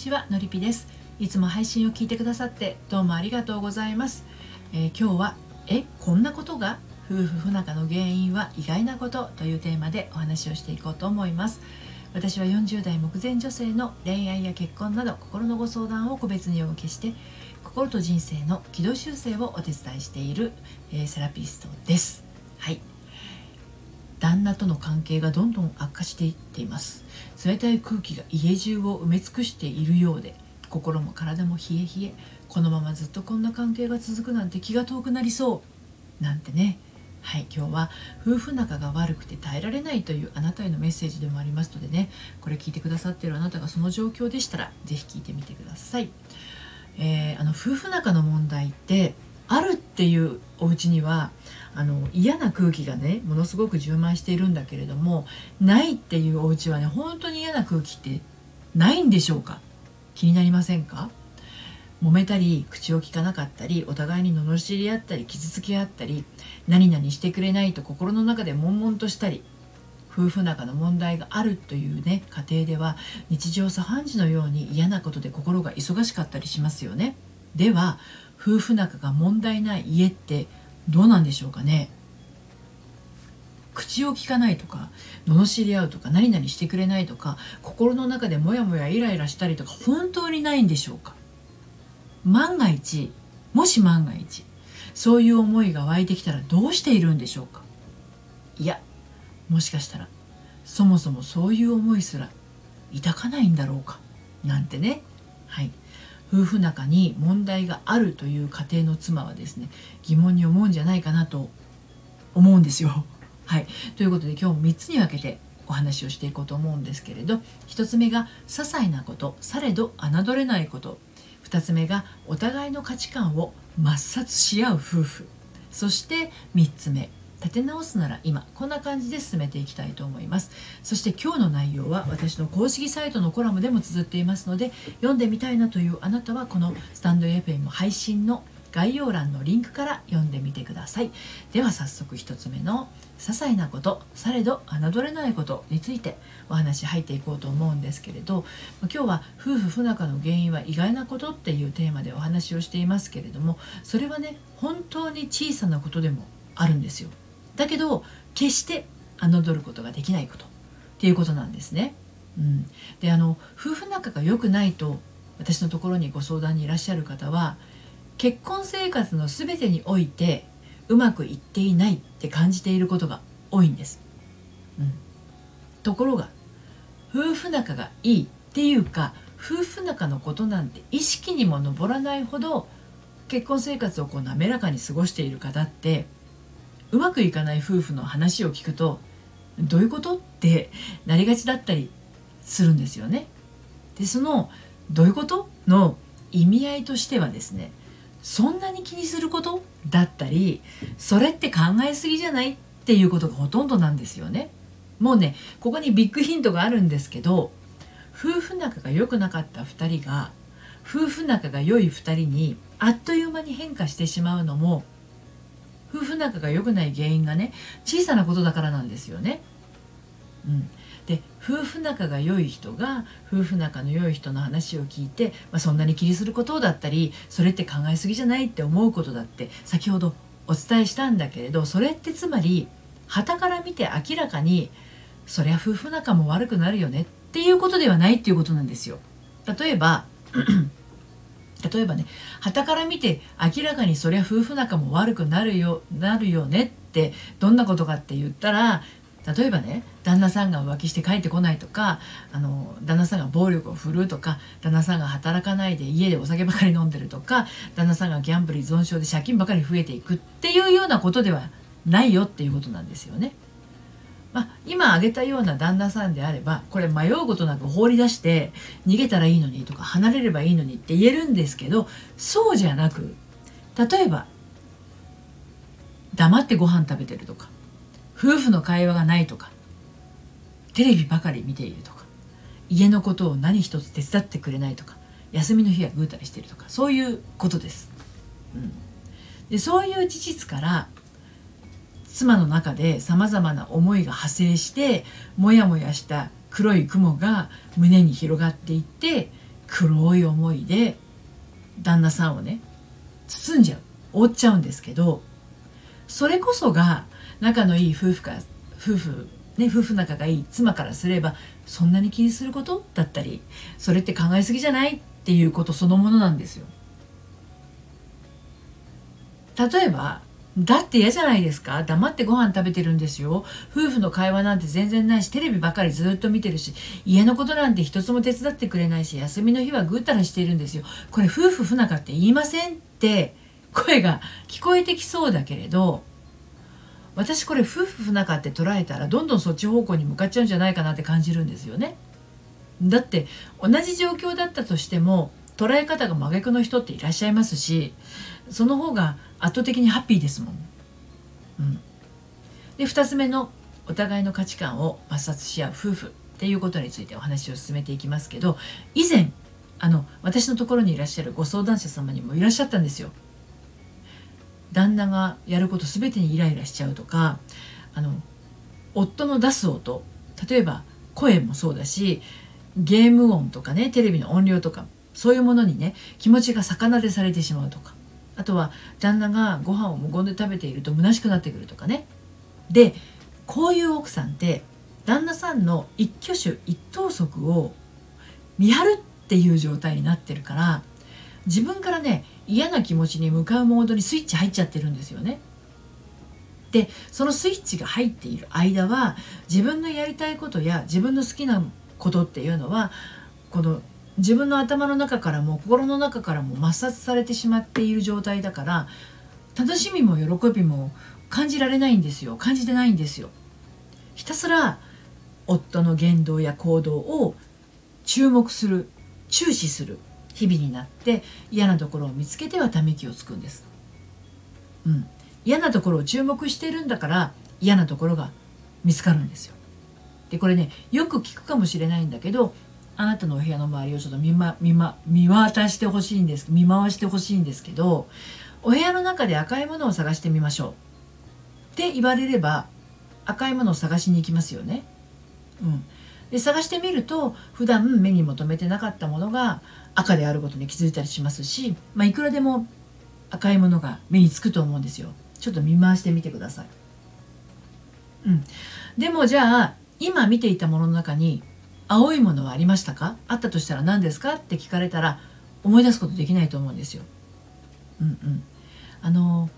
ちはのりぴです。いつも配信を聞いてくださってどうもありがとうございます、えー、今日はえこんなことが？夫婦不仲の原因は意外なことというテーマでお話をしていこうと思います。私は40代目前女性の恋愛や結婚など心のご相談を個別にお受けして心と人生の軌道修正をお手伝いしている、えー、セラピストです。はい。旦那との関係がどんどん悪化していっています。冷たい空気が家中を埋め尽くしているようで心も体も冷え冷えこのままずっとこんな関係が続くなんて気が遠くなりそうなんてね。はい今日は夫婦仲が悪くて耐えられないというあなたへのメッセージでもありますのでね。これ聞いてくださってるあなたがその状況でしたら是非聞いてみてください、えー、あの夫婦仲の問題ってあるっていうお家にはあの嫌な空気がねものすごく充満しているんだけれどもないっていうお家はね本当に嫌な空気ってないんでしょうか？気になりませんか？揉めたり口を聞かなかったりお互いに罵り合ったり傷つけ合ったり何々してくれないと心の中で悶々としたり夫婦仲の問題があるというね家庭では日常茶飯事のように嫌なことで心が忙しかったりしますよね。では夫婦仲が問題ない家ってどうなんでしょうかね。口を聞かないとか罵り合うとか何々してくれないとか心の中でモヤモヤイライラしたりとか本当にないんでしょうか。万が一もし万が一そういう思いが湧いてきたらどうしているんでしょうか。いやもしかしたらそもそもそういう思いすら抱かないんだろうか。なんてね。はい。夫婦仲に問題があるという家庭の妻はですね疑問に思うんじゃないかなと思うんですよ。はい、ということで今日も3つに分けてお話をしていこうと思うんですけれど1つ目が些細なことされど侮れないこと。2つ目がお互いの価値観を抹殺し合う夫婦。そして3つ目立て直すなら今こんな感じで進めていきたいと思います。そして今日の内容は私の公式サイトのコラムでも綴っていますので読んでみたいなというあなたはこのスタンド FM 配信の概要欄のリンクから読んでみてください。では早速1つ目の些細なことされど侮れないことについてお話入っていこうと思うんですけれど今日は夫婦不仲の原因は意外なことっていうテーマでお話をしていますけれどもそれはね本当に小さなことでもあるんですよ。だけど決して侮ることができないことっていうことなんですね。うん、であの夫婦仲が良くないと私のところにご相談にいらっしゃる方は結婚生活の全てにおいてうまくいっていないって感じていることが多いんです。うん、ところが夫婦仲がいいっていうか夫婦仲のことなんて意識にも上らないほど結婚生活をこう滑らかに過ごしている方ってうまくいかない夫婦の話を聞くとどういうことってなりがちだったりするんですよね。でそのどういうことの意味合いとしてはですねそんなに気にすることだったりそれって考えすぎじゃないっていうことがほとんどなんですよね。もうねここにビッグヒントがあるんですけど夫婦仲が良くなかった2人が夫婦仲が良い2人にあっという間に変化してしまうのも夫婦仲が良くない原因がね小さなことだからなんですよね。うん、で夫婦仲が良い人が夫婦仲の良い人の話を聞いて、まあ、そんなに気にすることだったりそれって考えすぎじゃないって思うことだって先ほどお伝えしたんだけれどそれってつまり旗から見て明らかにそりゃ夫婦仲も悪くなるよねっていうことではないっていうことなんですよ。例えば例えばね旗から見て明らかにそりゃ夫婦仲も悪くなるよなるよねってどんなことかって言ったら例えばね旦那さんが浮気して帰ってこないとかあの旦那さんが暴力を振るうとか旦那さんが働かないで家でお酒ばかり飲んでるとか旦那さんがギャンブル依存症で借金ばかり増えていくっていうようなことではないよっていうことなんですよね。まあ、今挙げたような旦那さんであればこれ迷うことなく放り出して逃げたらいいのにとか離れればいいのにって言えるんですけどそうじゃなく例えば黙ってご飯食べてるとか夫婦の会話がないとかテレビばかり見ているとか家のことを何一つ手伝ってくれないとか休みの日はぐうたりしてるとかそういうことです。うん、でそういう事実から妻の中でさまざまな思いが派生してモヤモヤした黒い雲が胸に広がっていって黒い思いで旦那さんをね包んじゃう。覆っちゃうんですけどそれこそが仲のいい夫婦か夫婦ね夫婦仲がいい妻からすればそんなに気にすること？だったりそれって考えすぎじゃない？っていうことそのものなんですよ。例えばだって嫌じゃないですか。黙ってご飯食べてるんですよ。夫婦の会話なんて全然ないしテレビばかりずっと見てるし家のことなんて一つも手伝ってくれないし休みの日はぐったらしているんですよ。これ夫婦不仲って言いませんって声が聞こえてきそうだけれど私これ夫婦不仲って捉えたらどんどんそっち方向に向かっちゃうんじゃないかなって感じるんですよね。だって同じ状況だったとしても捉え方が真逆の人っていらっしゃいますしその方が圧倒的にハッピーですもん。うん、で2つ目のお互いの価値観を抹殺し合う夫婦っていうことについてお話を進めていきますけど以前あの私のところにいらっしゃるご相談者様にもいらっしゃったんですよ。旦那がやること全てにイライラしちゃうとかあの夫の出す音例えば声もそうだしゲーム音とかねテレビの音量とかそういうものにね気持ちが逆なでされてしまうとかあとは旦那がご飯を無言で食べていると虚しくなってくるとかねでこういう奥さんって旦那さんの一挙手一投足を見張るっていう状態になってるから自分からね嫌な気持ちに向かうモードにスイッチ入っちゃってるんですよね。でそのスイッチが入っている間は自分のやりたいことや自分の好きなことっていうのはこの自分の頭の中からも心の中からも抹殺されてしまっている状態だから楽しみも喜びも感じられないんですよ。感じてないんですよ。ひたすら夫の言動や行動を注目する注視する日々になって嫌なところを見つけてはため息をつくんです、うん、嫌なところを注目してるんだから嫌なところが見つかるんですよ。でこれねよく聞くかもしれないんだけどあなたのお部屋の周りをちょっと見,、ま、見,、ま、見渡してほしいんです見回してほしいんですけどお部屋の中で赤いものを探してみましょうって言われれば赤いものを探しに行きますよね。うん、で探してみると普段目に求めてなかったものが赤であることに気づいたりしますし、まあ、いくらでも赤いものが目につくと思うんですよ。ちょっと見回してみてください。うん、でもじゃあ今見ていたものの中に青いものはありましたか？あったとしたら何ですか？って聞かれたら思い出すことできないと思うんですよ。うんうん。あの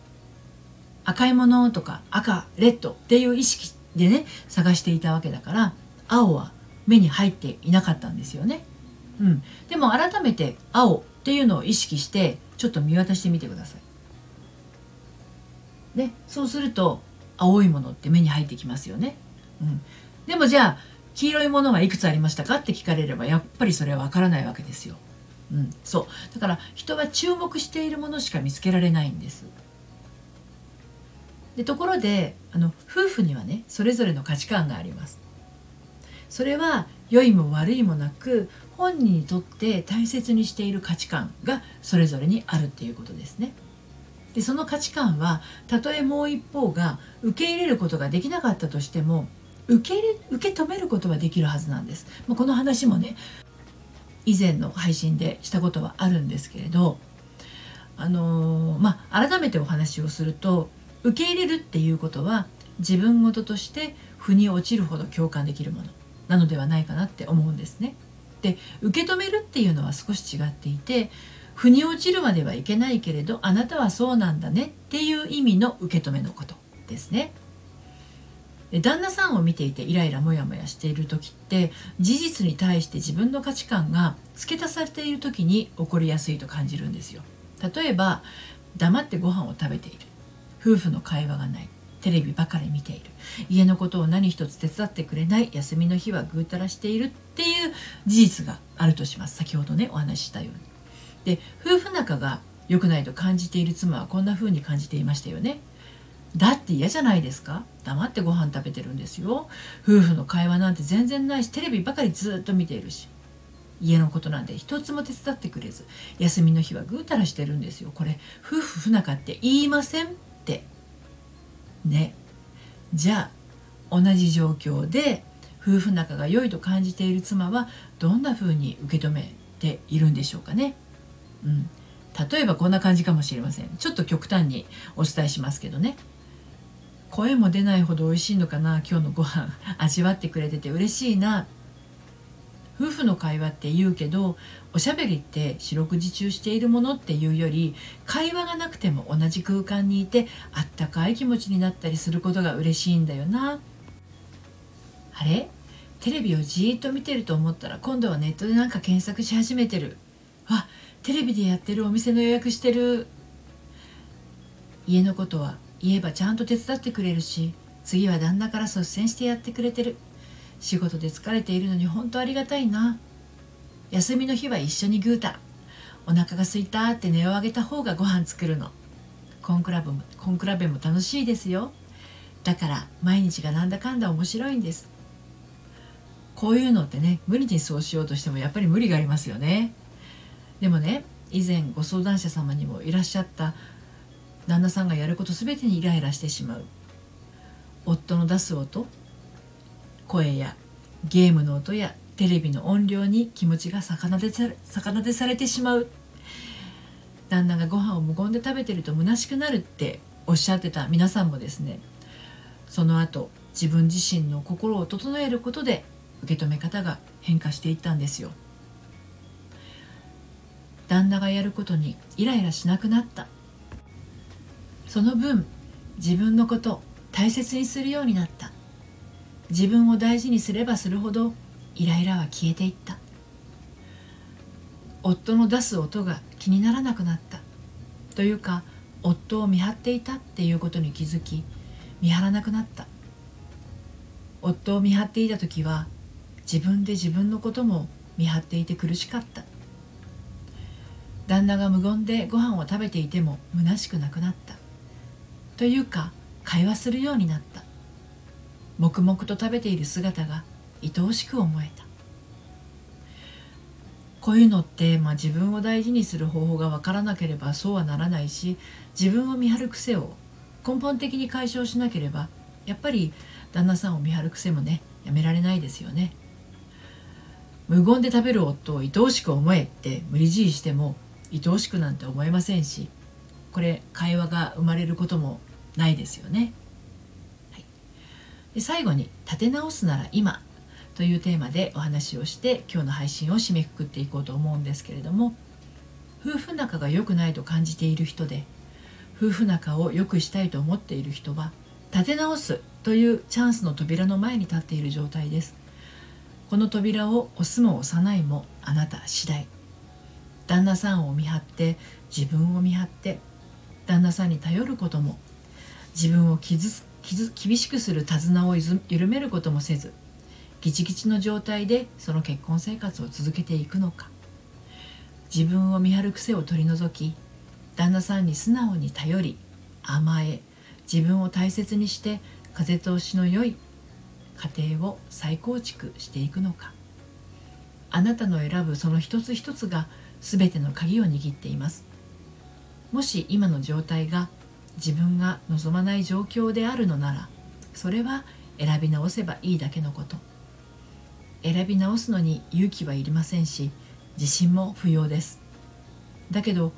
赤いものとか赤レッドっていう意識でね探していたわけだから青は目に入っていなかったんですよね。うん。でも改めて青っていうのを意識してちょっと見渡してみてください。でそうすると青いものって目に入ってきますよね。うん。でもじゃあ黄色いものはいくつありましたかって聞かれればやっぱりそれはわからないわけですよ。うん、そうだから人は注目しているものしか見つけられないんです。でところであの夫婦にはねそれぞれの価値観があります。それは良いも悪いもなく本人にとって大切にしている価値観がそれぞれにあるっていうことですね。でその価値観はたとえもう一方が受け入れることができなかったとしても受け受け止めることはできるはずなんです。まあ、この話もね以前の配信でしたことはあるんですけれどあのー、まあ改めてお話をすると受け入れるっていうことは自分事として腑に落ちるほど共感できるものなのではないかなって思うんですね。で受け止めるっていうのは少し違っていて腑に落ちるまではいけないけれどあなたはそうなんだねっていう意味の受け止めのことですね。旦那さんを見ていてイライラモヤモヤしている時って事実に対して自分の価値観が付け足されている時に起こりやすいと感じるんですよ。例えば黙ってご飯を食べている。夫婦の会話がない。テレビばかり見ている。家のことを何一つ手伝ってくれない。休みの日はぐうたらしている。っていう事実があるとします。先ほどねお話ししたように。で夫婦仲が良くないと感じている妻はこんな風に感じていましたよね。だって嫌じゃないですか。黙ってご飯食べてるんですよ。夫婦の会話なんて全然ないしテレビばかりずっと見ているし。家のことなんて一つも手伝ってくれず。休みの日はぐうたらしてるんですよ。これ夫婦不仲って言いませんって。ね。じゃあ同じ状況で夫婦仲が良いと感じている妻はどんな風に受け止めているんでしょうかね。うん、例えばこんな感じかもしれません。ちょっと極端にお伝えしますけどね。声も出ないほど美味しいのかな今日のご飯。味わってくれてて嬉しいな。夫婦の会話って言うけどおしゃべりって四六時中しているものっていうより会話がなくても同じ空間にいてあったかい気持ちになったりすることが嬉しいんだよな。あれ？テレビをじーっと見てると思ったら今度はネットでなんか検索し始めてる。あテレビでやってるお店の予約してる。家のことは言えばちゃんと手伝ってくれるし次は旦那から率先してやってくれてる。仕事で疲れているのに本当ありがたいな。休みの日は一緒にグータ。お腹が空いたって音を上げた方がご飯作るの。コンクラブもコンクラベも楽しいですよ。だから毎日がなんだかんだ面白いんです。こういうのってね無理にそうしようとしてもやっぱり無理がありますよね。でもね以前ご相談者様にもいらっしゃった旦那さんがやること全てにイライラしてしまう。夫の出す音声やゲームの音やテレビの音量に気持ちが逆なでさ逆なでされてしまう。旦那がご飯を無言で食べてると虚しくなるっておっしゃってた皆さんもですねその後自分自身の心を整えることで受け止め方が変化していったんですよ。旦那がやることにイライラしなくなった。その分自分のこと大切にするようになった。自分を大事にすればするほどイライラは消えていった。夫の出す音が気にならなくなった。というか夫を見張っていたっていうことに気づき見張らなくなった。夫を見張っていた時は自分で自分のことも見張っていて苦しかった。旦那が無言でご飯を食べていても虚しくなくなった。というか会話するようになった。黙々と食べている姿が愛おしく思えた。こういうのって、まあ、自分を大事にする方法が分からなければそうはならないし自分を見張る癖を根本的に解消しなければやっぱり旦那さんを見張る癖もねやめられないですよね。無言で食べる夫を愛おしく思えって無理強いしても愛おしくなんて思えませんしこれ会話が生まれることもないですよね。はい、で最後に「立て直すなら今」というテーマでお話をして今日の配信を締めくくっていこうと思うんですけれども夫婦仲が良くないと感じている人で夫婦仲を良くしたいと思っている人は立て直すというチャンスの扉の前に立っている状態です。この扉を押すも押さないもあなた次第。旦那さんを見張って自分を見張って旦那さんに頼ることも自分を傷傷厳しくする手綱を緩めることもせずギチギチの状態でその結婚生活を続けていくのか。自分を見張る癖を取り除き旦那さんに素直に頼り甘え自分を大切にして風通しの良い家庭を再構築していくのか。あなたの選ぶその一つ一つが全ての鍵を握っています。もし今の状態が自分が望まない状況であるのならそれは選び直せばいいだけのこと。選び直すのに勇気はいりませんし自信も不要です。だけど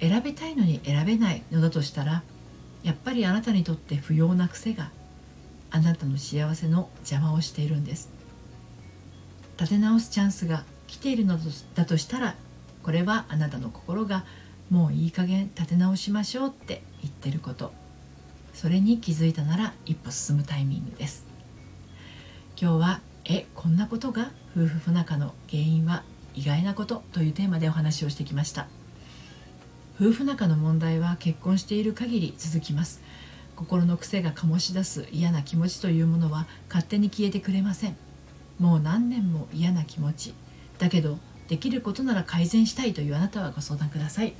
選びたいのに選べないのだとしたらやっぱりあなたにとって不要な癖があなたの幸せの邪魔をしているんです。立て直すチャンスが来ているのだとしたらこれはあなたの心がもういい加減立て直しましょうって言ってること。それに気づいたなら一歩進むタイミングです。今日はえこんなことが夫婦不仲の原因は意外なことというテーマでお話をしてきました。夫婦仲の問題は結婚している限り続きます。心の癖が醸し出す嫌な気持ちというものは勝手に消えてくれません。もう何年も嫌な気持ち。だけどできることなら改善したいというあなたはご相談ください。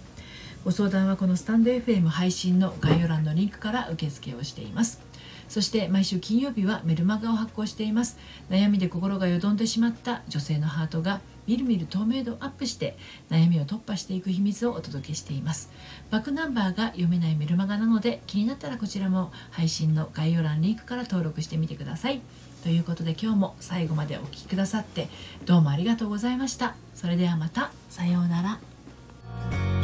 ご相談はこのスタンド FM 配信の概要欄のリンクから受付をしています。そして毎週金曜日はメルマガを発行しています。悩みで心がよどんでしまった女性のハートがみるみる透明度アップして悩みを突破していく秘密をお届けしています。バックナンバーが読めないメルマガなので気になったらこちらも配信の概要欄リンクから登録してみてください。ということで今日も最後までお聴きくださってどうもありがとうございました。それではまた。さようなら。